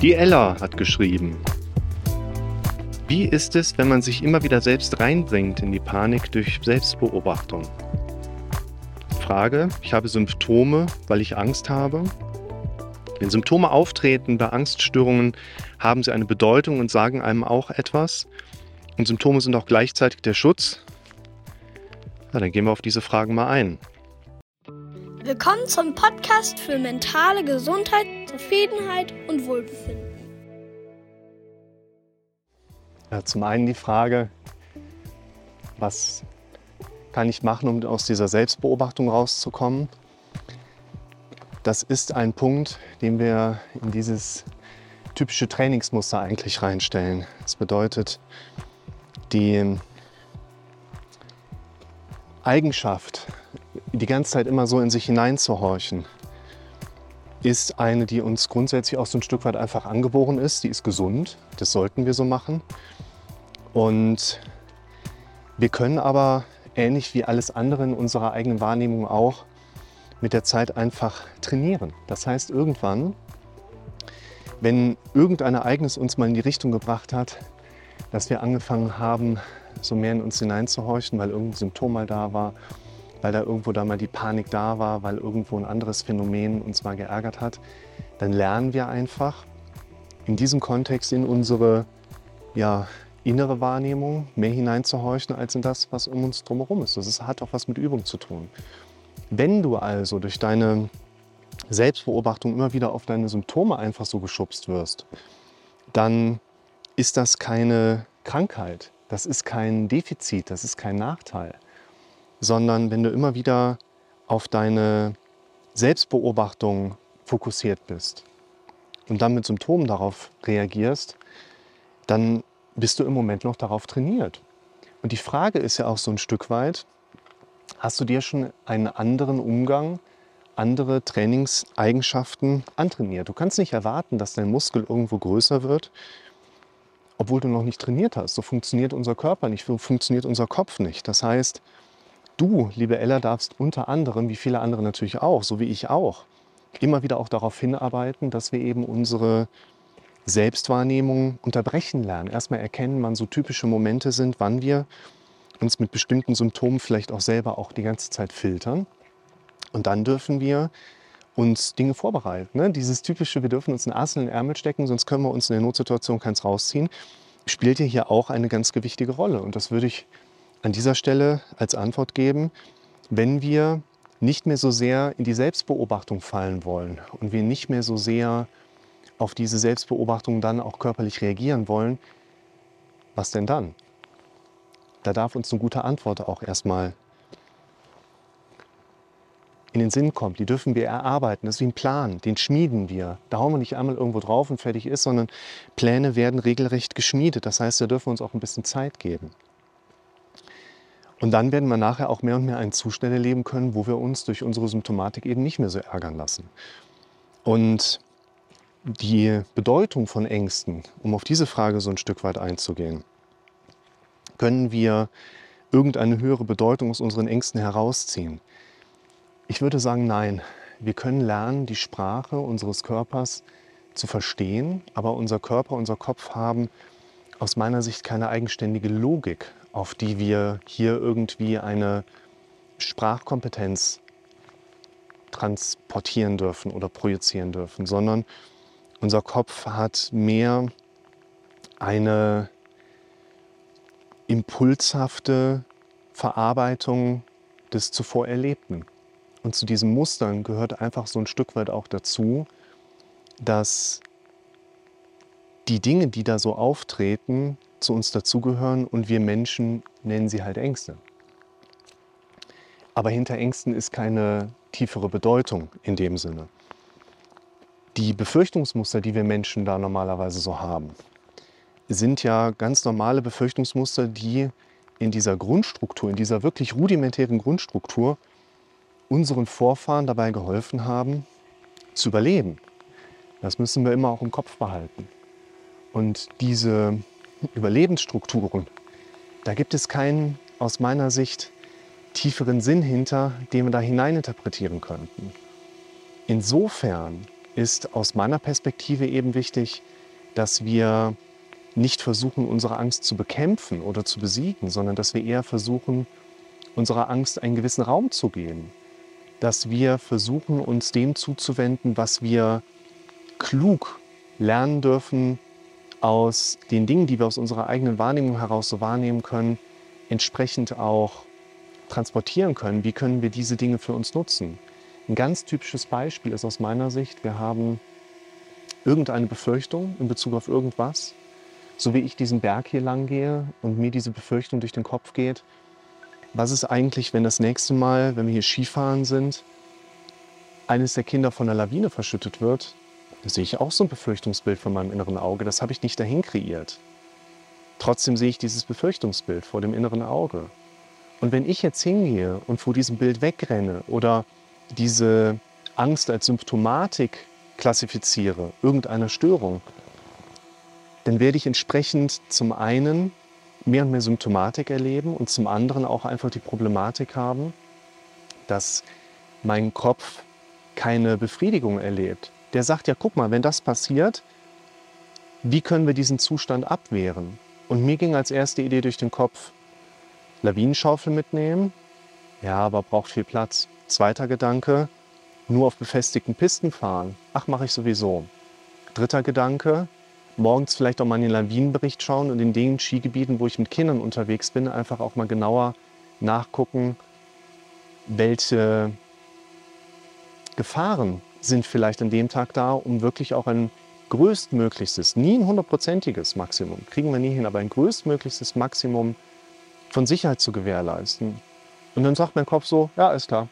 Die Ella hat geschrieben. Wie ist es, wenn man sich immer wieder selbst reinbringt in die Panik durch Selbstbeobachtung? Frage, ich habe Symptome, weil ich Angst habe. Wenn Symptome auftreten bei Angststörungen, haben sie eine Bedeutung und sagen einem auch etwas. Und Symptome sind auch gleichzeitig der Schutz. Na, dann gehen wir auf diese Fragen mal ein. Willkommen zum Podcast für mentale Gesundheit, Zufriedenheit und Wohlbefinden. Ja, zum einen die Frage, was kann ich machen, um aus dieser Selbstbeobachtung rauszukommen? Das ist ein Punkt, den wir in dieses typische Trainingsmuster eigentlich reinstellen. Das bedeutet, die Eigenschaft, die ganze Zeit immer so in sich hineinzuhorchen, ist eine, die uns grundsätzlich auch so ein Stück weit einfach angeboren ist. Die ist gesund, das sollten wir so machen. Und wir können aber, ähnlich wie alles andere in unserer eigenen Wahrnehmung auch, mit der Zeit einfach trainieren. Das heißt, irgendwann, wenn irgendein Ereignis uns mal in die Richtung gebracht hat, dass wir angefangen haben, so mehr in uns hineinzuhorchen, weil irgendein Symptom mal da war, weil da irgendwo da mal die Panik da war, weil irgendwo ein anderes Phänomen uns mal geärgert hat, dann lernen wir einfach in diesem Kontext in unsere ja, innere Wahrnehmung mehr hineinzuhorchen als in das, was um uns drumherum ist. Das hat auch was mit Übung zu tun. Wenn du also durch deine Selbstbeobachtung immer wieder auf deine Symptome einfach so geschubst wirst, dann ist das keine Krankheit, das ist kein Defizit, das ist kein Nachteil, sondern wenn du immer wieder auf deine Selbstbeobachtung fokussiert bist und dann mit Symptomen darauf reagierst, dann bist du im Moment noch darauf trainiert. Und die Frage ist ja auch so ein Stück weit, hast du dir schon einen anderen Umgang, andere Trainingseigenschaften antrainiert? Du kannst nicht erwarten, dass dein Muskel irgendwo größer wird, obwohl du noch nicht trainiert hast. So funktioniert unser Körper nicht, so funktioniert unser Kopf nicht. Das heißt, du, liebe Ella, darfst unter anderem, wie viele andere natürlich auch, so wie ich auch, immer wieder auch darauf hinarbeiten, dass wir eben unsere Selbstwahrnehmung unterbrechen lernen. Erstmal erkennen, wann so typische Momente sind, wann wir uns mit bestimmten Symptomen vielleicht auch selber auch die ganze Zeit filtern. Und dann dürfen wir uns Dinge vorbereiten. Ne? Dieses typische, wir dürfen uns einen Ass in den Ärmel stecken, sonst können wir uns in der Notsituation keins rausziehen, spielt ja hier auch eine ganz gewichtige Rolle. Und das würde ich an dieser Stelle als Antwort geben, wenn wir nicht mehr so sehr in die Selbstbeobachtung fallen wollen und wir nicht mehr so sehr auf diese Selbstbeobachtung dann auch körperlich reagieren wollen, was denn dann? Da darf uns eine gute Antwort auch erstmal in den Sinn kommt. Die dürfen wir erarbeiten. Das ist wie ein Plan, den schmieden wir. Da hauen wir nicht einmal irgendwo drauf und fertig ist, sondern Pläne werden regelrecht geschmiedet. Das heißt, da dürfen wir uns auch ein bisschen Zeit geben. Und dann werden wir nachher auch mehr und mehr einen Zustand erleben können, wo wir uns durch unsere Symptomatik eben nicht mehr so ärgern lassen. Und die Bedeutung von Ängsten, um auf diese Frage so ein Stück weit einzugehen, können wir irgendeine höhere Bedeutung aus unseren Ängsten herausziehen? Ich würde sagen, nein. Wir können lernen, die Sprache unseres Körpers zu verstehen, aber unser Körper, unser Kopf haben aus meiner Sicht keine eigenständige Logik, auf die wir hier irgendwie eine Sprachkompetenz transportieren dürfen oder projizieren dürfen, sondern unser Kopf hat mehr eine impulshafte Verarbeitung des zuvor Erlebten. Und zu diesen Mustern gehört einfach so ein Stück weit auch dazu, dass die Dinge, die da so auftreten, zu uns dazugehören und wir Menschen nennen sie halt Ängste. Aber hinter Ängsten ist keine tiefere Bedeutung in dem Sinne. Die Befürchtungsmuster, die wir Menschen da normalerweise so haben, sind ja ganz normale Befürchtungsmuster, die in dieser Grundstruktur, in dieser wirklich rudimentären Grundstruktur unseren Vorfahren dabei geholfen haben, zu überleben. Das müssen wir immer auch im Kopf behalten. Und diese Überlebensstrukturen, da gibt es keinen, aus meiner Sicht, tieferen Sinn hinter, den wir da hineininterpretieren könnten. Insofern ist aus meiner Perspektive eben wichtig, dass wir nicht versuchen, unsere Angst zu bekämpfen oder zu besiegen, sondern dass wir eher versuchen, unserer Angst einen gewissen Raum zu geben. Dass wir versuchen, uns dem zuzuwenden, was wir klug lernen dürfen aus den Dingen, die wir aus unserer eigenen Wahrnehmung heraus so wahrnehmen können, entsprechend auch transportieren können. Wie können wir diese Dinge für uns nutzen? Ein ganz typisches Beispiel ist aus meiner Sicht, wir haben irgendeine Befürchtung in Bezug auf irgendwas. So wie ich diesen Berg hier lang gehe und mir diese Befürchtung durch den Kopf geht, was ist eigentlich, wenn das nächste Mal, wenn wir hier Skifahren sind, eines der Kinder von einer Lawine verschüttet wird? Da sehe ich auch so ein Befürchtungsbild von meinem inneren Auge. Das habe ich nicht dahin kreiert. Trotzdem sehe ich dieses Befürchtungsbild vor dem inneren Auge. Und wenn ich jetzt hingehe und vor diesem Bild wegrenne oder diese Angst als Symptomatik klassifiziere, irgendeiner Störung, dann werde ich entsprechend zum einen mehr und mehr Symptomatik erleben und zum anderen auch einfach die Problematik haben, dass mein Kopf keine Befriedigung erlebt. Der sagt ja, guck mal, wenn das passiert, wie können wir diesen Zustand abwehren? Und mir ging als erste Idee durch den Kopf, Lawinenschaufel mitnehmen, ja, aber braucht viel Platz. Zweiter Gedanke, nur auf befestigten Pisten fahren. Ach, mache ich sowieso. Dritter Gedanke, morgens vielleicht auch mal in den Lawinenbericht schauen und in den Skigebieten, wo ich mit Kindern unterwegs bin, einfach auch mal genauer nachgucken, welche Gefahren sind vielleicht an dem Tag da, um wirklich auch ein größtmöglichstes, nie ein hundertprozentiges Maximum, kriegen wir nie hin, aber ein größtmöglichstes Maximum von Sicherheit zu gewährleisten. Und dann sagt mein Kopf so, ja, ist klar.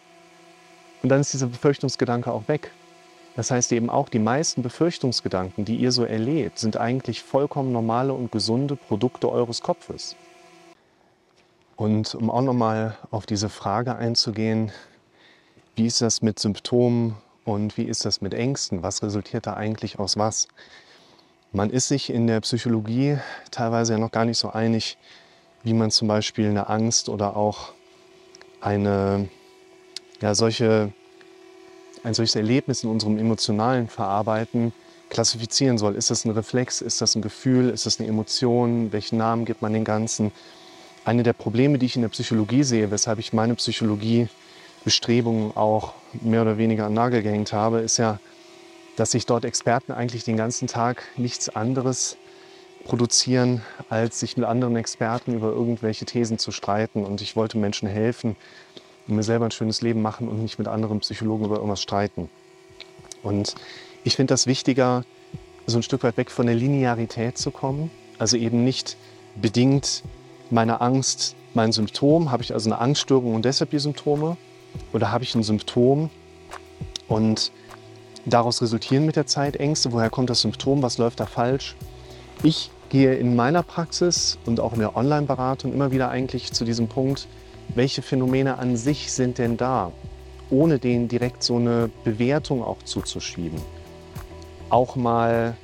Und dann ist dieser Befürchtungsgedanke auch weg. Das heißt eben auch, die meisten Befürchtungsgedanken, die ihr so erlebt, sind eigentlich vollkommen normale und gesunde Produkte eures Kopfes. Und um auch nochmal auf diese Frage einzugehen, wie ist das mit Symptomen und wie ist das mit Ängsten? Was resultiert da eigentlich aus was? Man ist sich in der Psychologie teilweise ja noch gar nicht so einig, wie man zum Beispiel eine Angst oder auch eine ja, solche ein solches Erlebnis in unserem emotionalen Verarbeiten klassifizieren soll. Ist das ein Reflex? Ist das ein Gefühl? Ist das eine Emotion? Welchen Namen gibt man den Ganzen? Eine der Probleme, die ich in der Psychologie sehe, weshalb ich meine Psychologiebestrebungen auch mehr oder weniger an Nagel gehängt habe, ist ja, dass sich dort Experten eigentlich den ganzen Tag nichts anderes produzieren, als sich mit anderen Experten über irgendwelche Thesen zu streiten. Und ich wollte Menschen helfen, und mir selber ein schönes Leben machen und nicht mit anderen Psychologen über irgendwas streiten. Und ich finde das wichtiger, so ein Stück weit weg von der Linearität zu kommen. Also eben nicht bedingt meine Angst mein Symptom. Habe ich also eine Angststörung und deshalb die Symptome? Oder habe ich ein Symptom und daraus resultieren mit der Zeit Ängste? Woher kommt das Symptom? Was läuft da falsch? Ich gehe in meiner Praxis und auch in der Online-Beratung immer wieder eigentlich zu diesem Punkt, welche Phänomene an sich sind denn da, ohne denen direkt so eine Bewertung auch zuzuschieben. Auch mal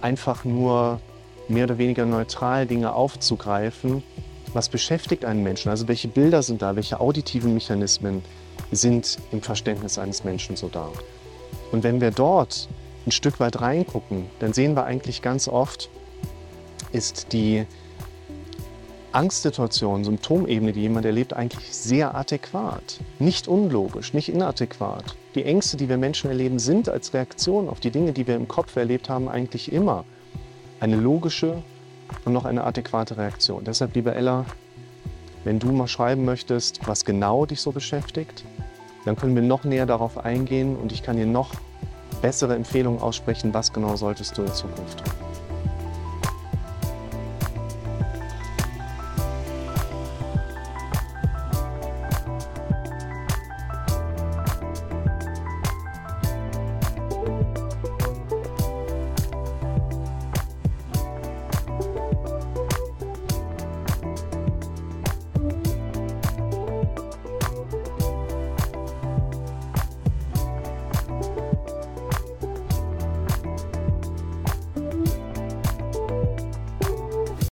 einfach nur mehr oder weniger neutral Dinge aufzugreifen. Was beschäftigt einen Menschen? Also welche Bilder sind da? Welche auditiven Mechanismen sind im Verständnis eines Menschen so da? Und wenn wir dort ein Stück weit reingucken, dann sehen wir eigentlich ganz oft, ist die Angstsituation, Symptomebene, die jemand erlebt, eigentlich sehr adäquat. Nicht unlogisch, nicht inadäquat. Die Ängste, die wir Menschen erleben, sind als Reaktion auf die Dinge, die wir im Kopf erlebt haben, eigentlich immer eine logische und noch eine adäquate Reaktion. Deshalb, liebe Ella, wenn du mal schreiben möchtest, was genau dich so beschäftigt, dann können wir noch näher darauf eingehen und ich kann dir noch bessere Empfehlungen aussprechen, was genau solltest du in Zukunft tun.